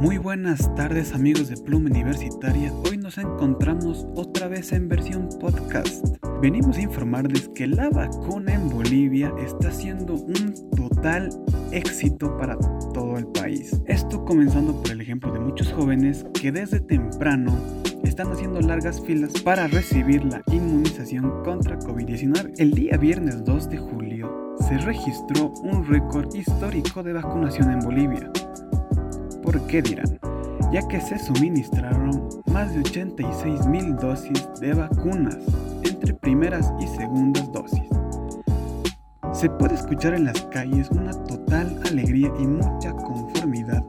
Muy buenas tardes amigos de Pluma Universitaria. Hoy nos encontramos otra vez en versión podcast. Venimos a informarles que la vacuna en Bolivia está siendo un total éxito para todo el país. Esto comenzando por el ejemplo de muchos jóvenes que desde temprano están haciendo largas filas para recibir la inmunización contra COVID-19. El día viernes 2 de julio se registró un récord histórico de vacunación en Bolivia ¿Por qué dirán? Ya que se suministraron más de 86 mil dosis de vacunas entre primeras y segundas dosis. Se puede escuchar en las calles una total alegría y mucha conformidad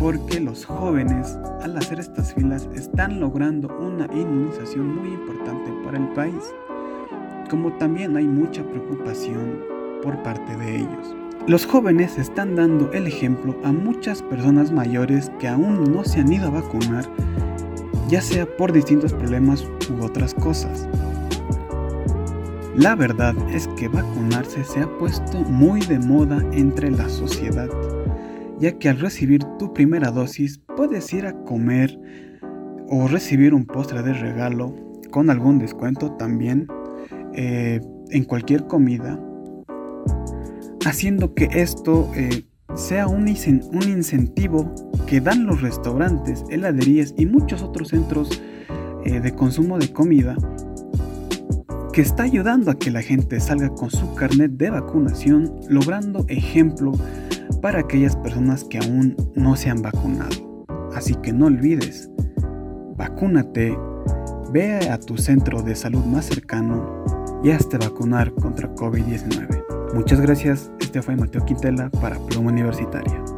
porque los jóvenes al hacer estas filas están logrando una inmunización muy importante para el país, como también hay mucha preocupación por parte de ellos. Los jóvenes están dando el ejemplo a muchas personas mayores que aún no se han ido a vacunar, ya sea por distintos problemas u otras cosas. La verdad es que vacunarse se ha puesto muy de moda entre la sociedad, ya que al recibir tu primera dosis puedes ir a comer o recibir un postre de regalo con algún descuento también eh, en cualquier comida haciendo que esto eh, sea un, incentivo que dan los restaurantes, heladerías y muchos otros centros eh, de consumo de comida que está ayudando a que la gente salga con su carnet de vacunación, logrando ejemplo para aquellas personas que aún no se han vacunado. Así que no olvides, vacúnate, ve a tu centro de salud más cercano y hazte vacunar contra COVID-19. Muchas gracias, este fue Mateo Quintela para Pluma Universitaria.